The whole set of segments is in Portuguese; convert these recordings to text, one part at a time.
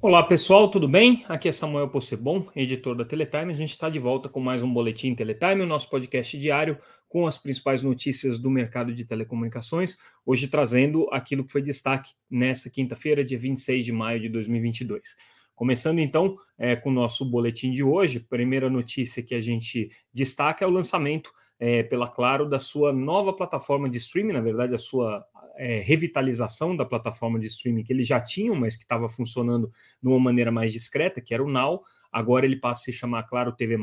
Olá pessoal, tudo bem? Aqui é Samuel Possebon, editor da Teletime. A gente está de volta com mais um Boletim Teletime, o nosso podcast diário com as principais notícias do mercado de telecomunicações. Hoje trazendo aquilo que foi destaque nessa quinta-feira, dia 26 de maio de 2022. Começando então é, com o nosso boletim de hoje, primeira notícia que a gente destaca é o lançamento é, pela Claro da sua nova plataforma de streaming, na verdade, a sua é, revitalização da plataforma de streaming que eles já tinham, mas que estava funcionando de uma maneira mais discreta, que era o Now. Agora ele passa a se chamar Claro TV,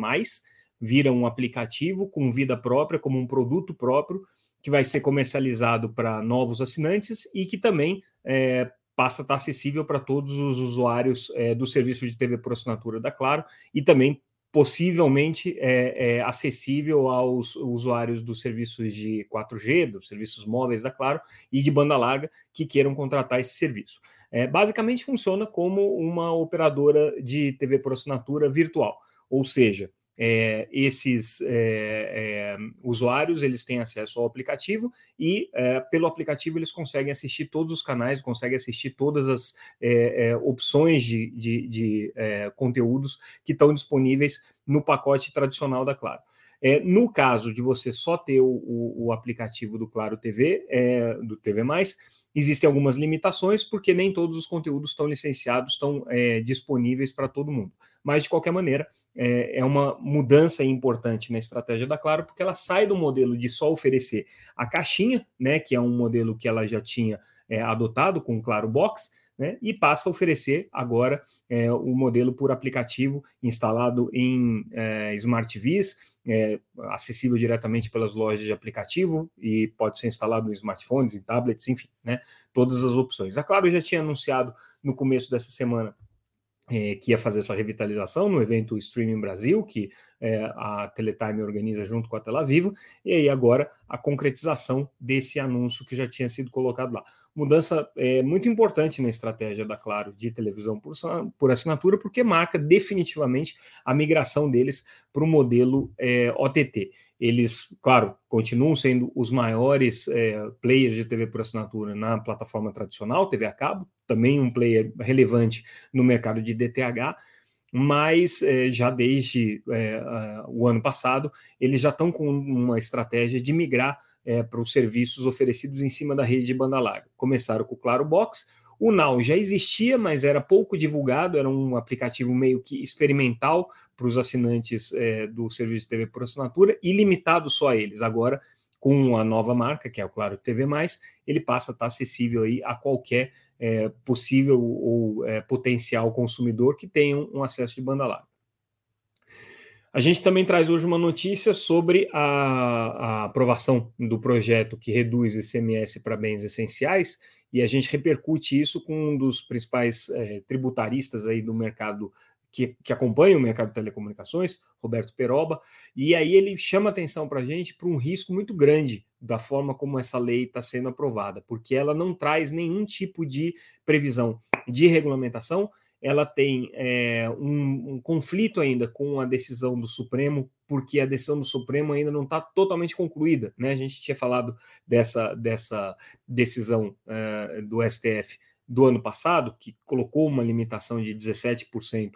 vira um aplicativo com vida própria, como um produto próprio, que vai ser comercializado para novos assinantes e que também é, passa a estar acessível para todos os usuários é, do serviço de TV por assinatura da Claro e também possivelmente é, é, acessível aos usuários dos serviços de 4G, dos serviços móveis da Claro e de banda larga que queiram contratar esse serviço. É, basicamente funciona como uma operadora de TV por assinatura virtual, ou seja, é, esses é, é, usuários eles têm acesso ao aplicativo e é, pelo aplicativo eles conseguem assistir todos os canais, conseguem assistir todas as é, é, opções de, de, de conteúdos que estão disponíveis no pacote tradicional da Claro. No caso de você só ter o, o, o aplicativo do Claro TV, do TV existem algumas limitações, porque nem todos os conteúdos estão licenciados, estão é, disponíveis para todo mundo. Mas, de qualquer maneira, é, é, uma mudança importante na estratégia da Claro, porque ela sai do modelo de só oferecer a caixinha, né, que é um modelo que ela já tinha é, adotado com o Claro Box, né, e passa a oferecer agora é, o modelo por aplicativo instalado em é, Smart TVs, é, acessível diretamente pelas lojas de aplicativo e pode ser instalado em smartphones, em tablets, enfim, né, todas as opções. A Claro já tinha anunciado no começo dessa semana é, que ia fazer essa revitalização no evento Streaming Brasil, que é, a Teletime organiza junto com a Tela Viva, e aí agora a concretização desse anúncio que já tinha sido colocado lá. Mudança é, muito importante na estratégia da Claro de televisão por, por assinatura, porque marca definitivamente a migração deles para o modelo é, OTT. Eles, claro, continuam sendo os maiores é, players de TV por assinatura na plataforma tradicional, TV a cabo, também um player relevante no mercado de DTH, mas é, já desde é, o ano passado eles já estão com uma estratégia de migrar é, para os serviços oferecidos em cima da rede de banda larga. Começaram com o Claro Box, o Now já existia, mas era pouco divulgado, era um aplicativo meio que experimental para os assinantes é, do serviço de TV por assinatura e limitado só a eles. Agora, com a nova marca, que é o Claro TV, ele passa a estar acessível aí a qualquer é, possível ou é, potencial consumidor que tenha um acesso de banda larga. A gente também traz hoje uma notícia sobre a, a aprovação do projeto que reduz o ICMS para bens essenciais e a gente repercute isso com um dos principais é, tributaristas aí do mercado que, que, acompanha o mercado de telecomunicações, Roberto Peroba, e aí ele chama atenção para a gente para um risco muito grande da forma como essa lei está sendo aprovada, porque ela não traz nenhum tipo de previsão de regulamentação ela tem é, um, um, conflito ainda com a decisão do Supremo, porque a decisão do Supremo ainda não está totalmente concluída. Né? A gente tinha falado dessa, dessa decisão é, do STF do ano passado, que colocou uma limitação de 17%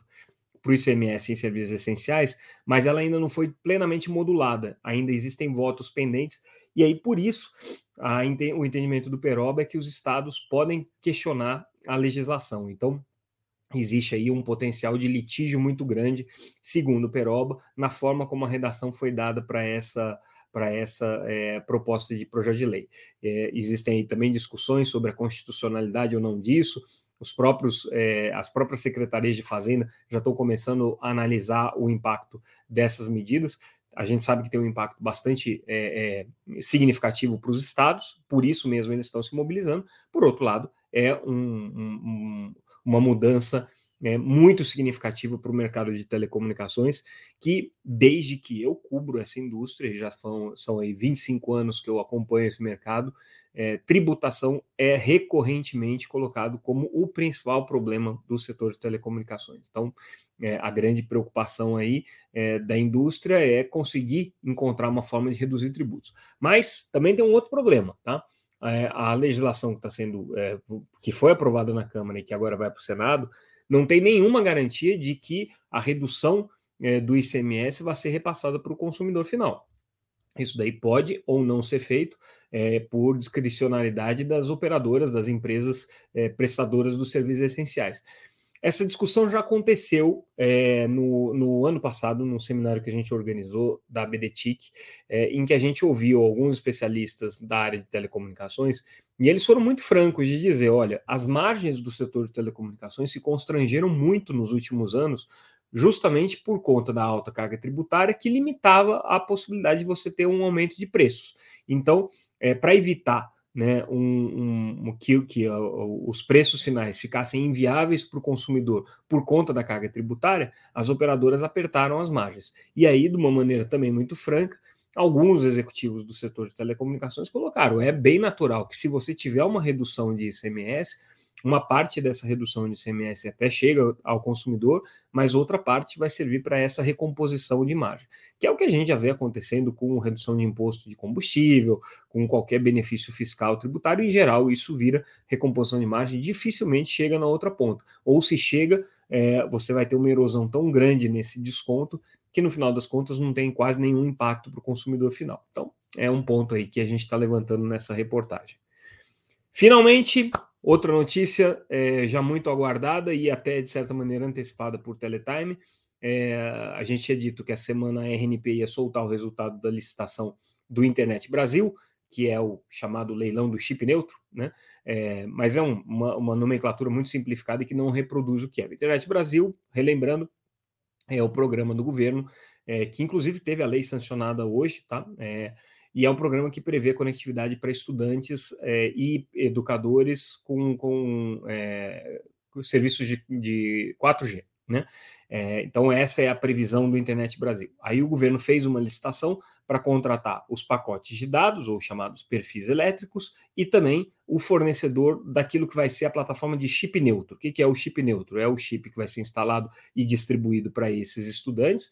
para o ICMS em serviços essenciais, mas ela ainda não foi plenamente modulada, ainda existem votos pendentes, e aí por isso a, o entendimento do Peroba é que os estados podem questionar a legislação. Então, existe aí um potencial de litígio muito grande, segundo o Peroba, na forma como a redação foi dada para essa para essa é, proposta de projeto de lei. É, existem aí também discussões sobre a constitucionalidade ou não disso. Os próprios, é, as próprias secretarias de Fazenda já estão começando a analisar o impacto dessas medidas. A gente sabe que tem um impacto bastante significativo para os estados, por isso mesmo eles estão se mobilizando. Por outro lado, é um, um, uma mudança é, muito significativa para o mercado de telecomunicações, que desde que eu cubro essa indústria, já são, são aí 25 anos que eu acompanho esse mercado, é, tributação é recorrentemente colocado como o principal problema do setor de telecomunicações. Então, é, a grande preocupação aí é, da indústria é conseguir encontrar uma forma de reduzir tributos. Mas também tem um outro problema, tá? É, a legislação que está sendo, é, que foi aprovada na Câmara e que agora vai para o Senado, não tem nenhuma garantia de que a redução é, do ICMS vai ser repassada para o consumidor final. Isso daí pode ou não ser feito é, por discricionalidade das operadoras, das empresas é, prestadoras dos serviços essenciais. Essa discussão já aconteceu é, no, no, ano passado, num seminário que a gente organizou da BDTIC, é, em que a gente ouviu alguns especialistas da área de telecomunicações, e eles foram muito francos de dizer: olha, as margens do setor de telecomunicações se constrangeram muito nos últimos anos, justamente por conta da alta carga tributária, que limitava a possibilidade de você ter um aumento de preços. Então, é, para evitar né, um, um, que, que os preços finais ficassem inviáveis para o consumidor por conta da carga tributária, as operadoras apertaram as margens. E aí, de uma maneira também muito franca, alguns executivos do setor de telecomunicações colocaram: é bem natural que se você tiver uma redução de ICMS, uma parte dessa redução de ICMS até chega ao consumidor, mas outra parte vai servir para essa recomposição de margem, que é o que a gente já vê acontecendo com redução de imposto de combustível, com qualquer benefício fiscal tributário, em geral, isso vira recomposição de margem, dificilmente chega na outra ponta. Ou se chega, é, você vai ter uma erosão tão grande nesse desconto que no final das contas não tem quase nenhum impacto para o consumidor final. Então, é um ponto aí que a gente está levantando nessa reportagem. Finalmente, Outra notícia é, já muito aguardada e até de certa maneira antecipada por Teletime. É, a gente tinha dito que a semana a RNP ia soltar o resultado da licitação do Internet Brasil, que é o chamado leilão do chip neutro, né? É, mas é um, uma, uma, nomenclatura muito simplificada e que não reproduz o que é. Internet Brasil, relembrando, é o programa do governo, é, que inclusive teve a lei sancionada hoje, tá? É, e é um programa que prevê conectividade para estudantes é, e educadores com, com, é, com serviços de, de 4G. Né? É, então, essa é a previsão do Internet Brasil. Aí o governo fez uma licitação para contratar os pacotes de dados, ou chamados perfis elétricos, e também o fornecedor daquilo que vai ser a plataforma de chip neutro. O que, que é o chip neutro? É o chip que vai ser instalado e distribuído para esses estudantes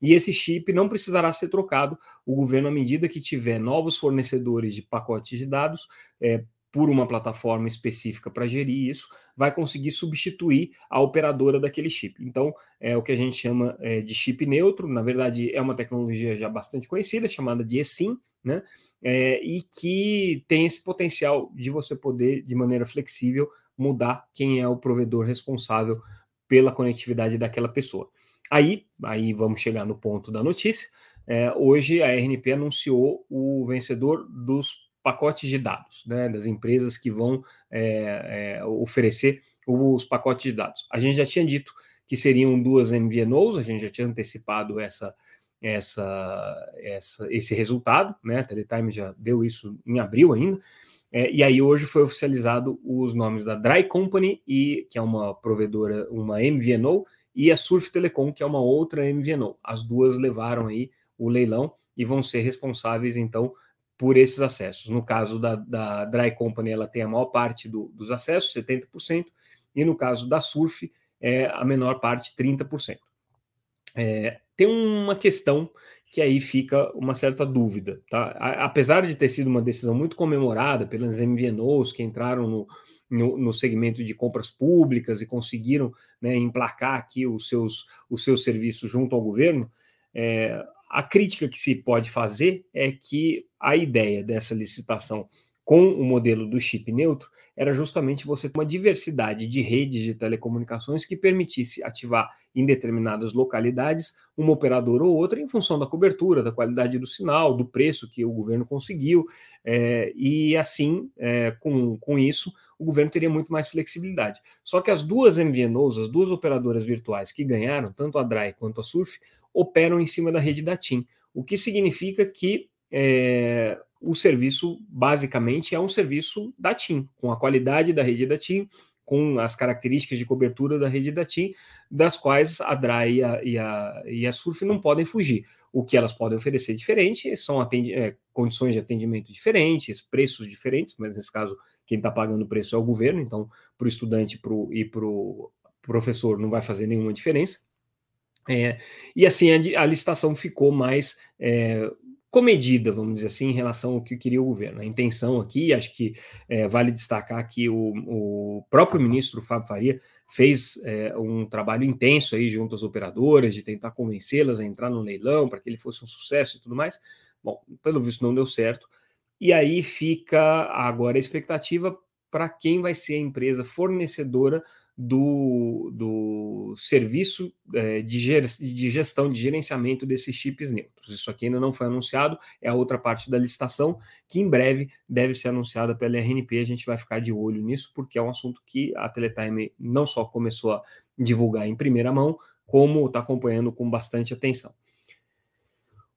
e esse chip não precisará ser trocado. O governo, à medida que tiver novos fornecedores de pacotes de dados, é, por uma plataforma específica para gerir isso, vai conseguir substituir a operadora daquele chip. Então, é o que a gente chama é, de chip neutro, na verdade, é uma tecnologia já bastante conhecida, chamada de eSIM, né? É, e que tem esse potencial de você poder, de maneira flexível, mudar quem é o provedor responsável pela conectividade daquela pessoa. Aí, aí vamos chegar no ponto da notícia. É, hoje a RNP anunciou o vencedor dos pacotes de dados, né, das empresas que vão é, é, oferecer os pacotes de dados. A gente já tinha dito que seriam duas MVNOs, a gente já tinha antecipado essa, essa, essa, esse resultado, né? A Teletime já deu isso em abril ainda. É, e aí hoje foi oficializado os nomes da Dry Company e que é uma provedora, uma MVNO e a Surf Telecom, que é uma outra MVNO. As duas levaram aí o leilão e vão ser responsáveis, então, por esses acessos. No caso da, da Dry Company, ela tem a maior parte do, dos acessos, 70%, e no caso da Surf, é a menor parte, 30%. É, tem uma questão que aí fica uma certa dúvida, tá? Apesar de ter sido uma decisão muito comemorada pelas MVNOs que entraram no, no, no segmento de compras públicas e conseguiram né, emplacar aqui os seus, os seus serviços junto ao governo, é, a crítica que se pode fazer é que a ideia dessa licitação com o modelo do chip neutro era justamente você ter uma diversidade de redes de telecomunicações que permitisse ativar em determinadas localidades uma operadora ou outra em função da cobertura, da qualidade do sinal, do preço que o governo conseguiu, é, e assim, é, com, com isso, o governo teria muito mais flexibilidade. Só que as duas MVNOs, as duas operadoras virtuais que ganharam, tanto a DRAI quanto a SURF, operam em cima da rede da TIM, o que significa que é, o serviço basicamente é um serviço da TIM, com a qualidade da rede da TIM, com as características de cobertura da rede da TIM, das quais a DRAI e a, e a, e a SURF não podem fugir. O que elas podem oferecer diferente são é, condições de atendimento diferentes, preços diferentes, mas nesse caso quem está pagando o preço é o governo, então para o estudante pro, e para o professor não vai fazer nenhuma diferença. É, e assim a, a, licitação ficou mais é, comedida, vamos dizer assim, em relação ao que queria o governo. A intenção aqui, acho que é, vale destacar que o, o próprio ministro Fábio Faria fez é, um trabalho intenso aí junto às operadoras de tentar convencê-las a entrar no leilão para que ele fosse um sucesso e tudo mais. Bom, pelo visto não deu certo. E aí fica agora a expectativa para quem vai ser a empresa fornecedora do, do serviço é, de, gestão, de gerenciamento desses chips neutros. Isso aqui ainda não foi anunciado, é a outra parte da licitação, que em breve deve ser anunciada pela RNP. A gente vai ficar de olho nisso, porque é um assunto que a Teletime não só começou a divulgar em primeira mão, como está acompanhando com bastante atenção.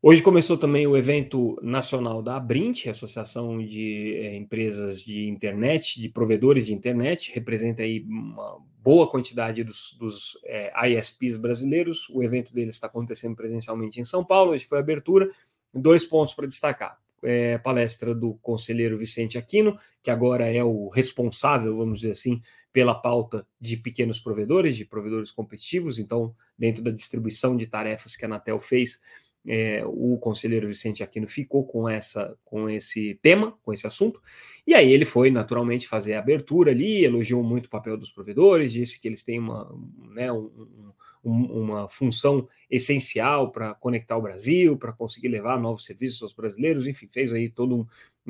Hoje começou também o evento nacional da Abrint, Associação de é, Empresas de Internet, de provedores de internet, representa aí uma boa quantidade dos, dos é, ISPs brasileiros. O evento deles está acontecendo presencialmente em São Paulo, hoje foi a abertura. Dois pontos para destacar. É, palestra do conselheiro Vicente Aquino, que agora é o responsável, vamos dizer assim, pela pauta de pequenos provedores, de provedores competitivos. Então, dentro da distribuição de tarefas que a Anatel fez, é, o conselheiro Vicente Aquino ficou com essa com esse tema, com esse assunto, e aí ele foi naturalmente fazer a abertura ali, elogiou muito o papel dos provedores, disse que eles têm uma, né, um, um, uma função essencial para conectar o Brasil, para conseguir levar novos serviços aos brasileiros, enfim, fez aí todo um,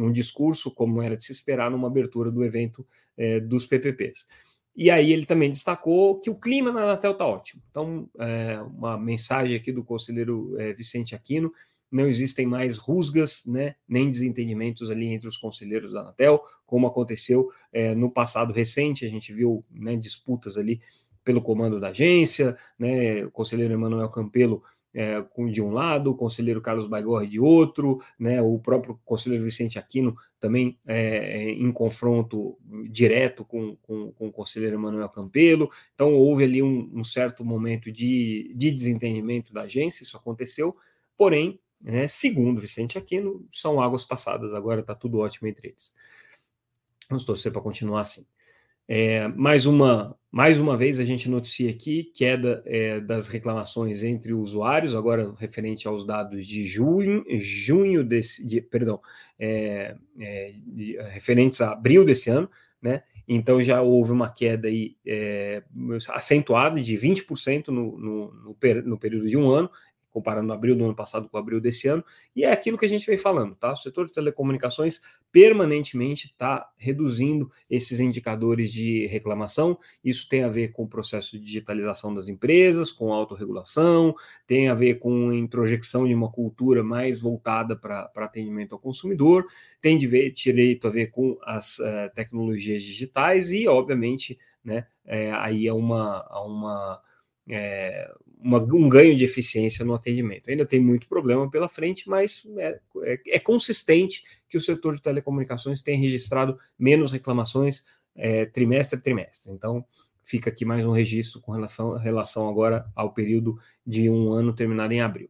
um discurso, como era de se esperar numa abertura do evento é, dos PPPs. E aí ele também destacou que o clima na Anatel está ótimo. Então, é, uma mensagem aqui do conselheiro é, Vicente Aquino, não existem mais rusgas, né, nem desentendimentos ali entre os conselheiros da Anatel, como aconteceu é, no passado recente, a gente viu né, disputas ali pelo comando da agência, né, o conselheiro Emanuel Campelo é, de um lado, o conselheiro Carlos Baigorre de outro, né, o próprio conselheiro Vicente Aquino também é, em confronto direto com, com, com, o conselheiro Emanuel Campelo. Então, houve ali um, um, certo momento de, de desentendimento da agência, isso aconteceu, porém, né, segundo Vicente Aquino, são águas passadas, agora está tudo ótimo entre eles. Vamos torcer para continuar assim. É, mais, uma, mais uma vez a gente noticia aqui queda é, das reclamações entre usuários, agora referente aos dados de junho, junho desse, de, perdão, é, é, de, referentes a abril desse ano, né? Então já houve uma queda aí, é, acentuada de 20% no, no, no, no período de um ano, comparando abril do ano passado com abril desse ano, e é aquilo que a gente vem falando, tá? O setor de telecomunicações permanentemente está reduzindo esses indicadores de reclamação. Isso tem a ver com o processo de digitalização das empresas, com autorregulação, tem a ver com introjecção de uma cultura mais voltada para atendimento ao consumidor, tem de ver, direito a ver com as uh, tecnologias digitais e, obviamente, né, é, aí é uma, uma é, uma, um ganho de eficiência no atendimento. Ainda tem muito problema pela frente, mas é, é, é consistente que o setor de telecomunicações tem registrado menos reclamações é, trimestre a trimestre. Então, fica aqui mais um registro com relação, relação agora ao período de um ano terminado em abril.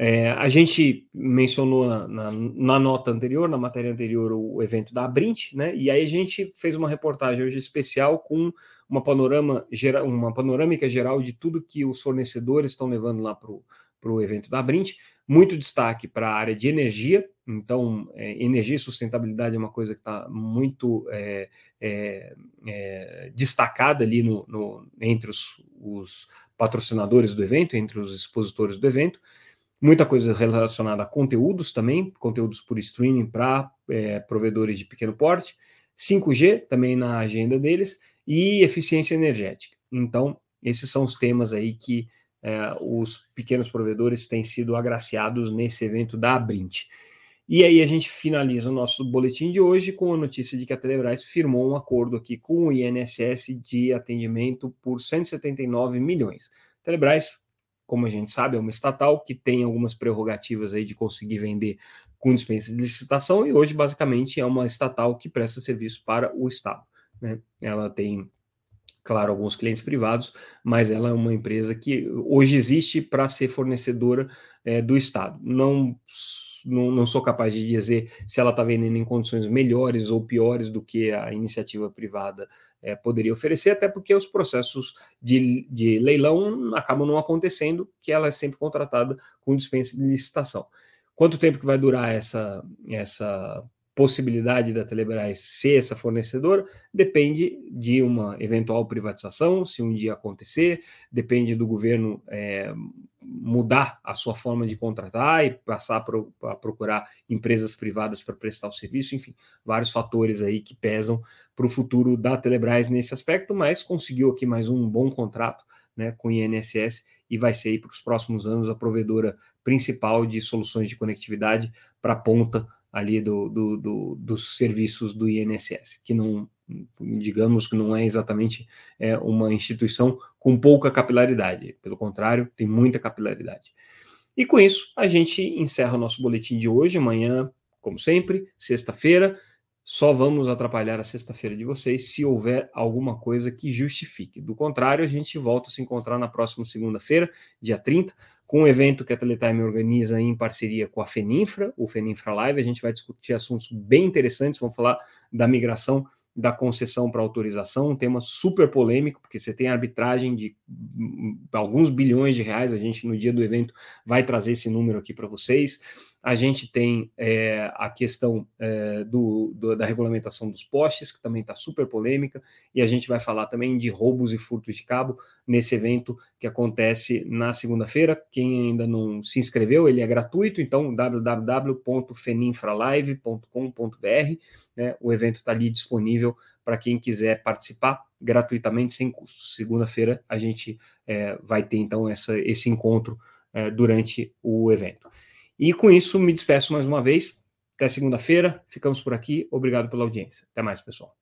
É, a gente mencionou na, na, na, nota anterior, na matéria anterior, o evento da Abrint, né? E aí a gente fez uma reportagem hoje especial com uma panorama uma panorâmica geral de tudo que os fornecedores estão levando lá para o evento da Abrint. Muito destaque para a área de energia, então é, energia e sustentabilidade é uma coisa que está muito é, é, é, destacada ali no, no entre os, os patrocinadores do evento, entre os expositores do evento. Muita coisa relacionada a conteúdos também, conteúdos por streaming para é, provedores de pequeno porte, 5G também na agenda deles e eficiência energética. Então, esses são os temas aí que é, os pequenos provedores têm sido agraciados nesse evento da Abrint. E aí a gente finaliza o nosso boletim de hoje com a notícia de que a Telebrás firmou um acordo aqui com o INSS de atendimento por 179 milhões. Telebrás como a gente sabe, é uma estatal que tem algumas prerrogativas aí de conseguir vender com dispensa de licitação e hoje basicamente é uma estatal que presta serviço para o Estado. Né? Ela tem, claro, alguns clientes privados, mas ela é uma empresa que hoje existe para ser fornecedora é, do Estado. Não, não, não, sou capaz de dizer se ela está vendendo em condições melhores ou piores do que a iniciativa privada é, poderia oferecer, até porque os processos de, de leilão acabam não acontecendo, que ela é sempre contratada com dispensa de licitação. Quanto tempo que vai durar essa, essa possibilidade da Telebrás ser essa fornecedora depende de uma eventual privatização, se um dia acontecer, depende do governo é, mudar a sua forma de contratar e passar a procurar empresas privadas para prestar o serviço, enfim, vários fatores aí que pesam para o futuro da Telebrás nesse aspecto, mas conseguiu aqui mais um bom contrato né, com o INSS e vai ser para os próximos anos a provedora principal de soluções de conectividade para a ponta ali do, do, do, dos serviços do INSS, que não, digamos que não é exatamente é, uma instituição com pouca capilaridade, pelo contrário, tem muita capilaridade. E com isso, a gente encerra o nosso boletim de hoje, amanhã, como sempre, sexta-feira, só vamos atrapalhar a sexta-feira de vocês se houver alguma coisa que justifique. Do contrário, a gente volta a se encontrar na próxima segunda-feira, dia 30, com um evento que a Teletime organiza em parceria com a Feninfra, o Feninfra Live. A gente vai discutir assuntos bem interessantes, vamos falar da migração da concessão para autorização, um tema super polêmico, porque você tem arbitragem de alguns bilhões de reais, a gente no dia do evento vai trazer esse número aqui para vocês. A gente tem é, a questão é, do, do, da regulamentação dos postes, que também está super polêmica, e a gente vai falar também de roubos e furtos de cabo nesse evento que acontece na segunda-feira. Quem ainda não se inscreveu, ele é gratuito, então www.feninfralive.com.br, né, o evento está ali disponível para quem quiser participar gratuitamente, sem custo. Segunda-feira a gente é, vai ter então essa, esse encontro é, durante o evento. E com isso, me despeço mais uma vez. Até segunda-feira. Ficamos por aqui. Obrigado pela audiência. Até mais, pessoal.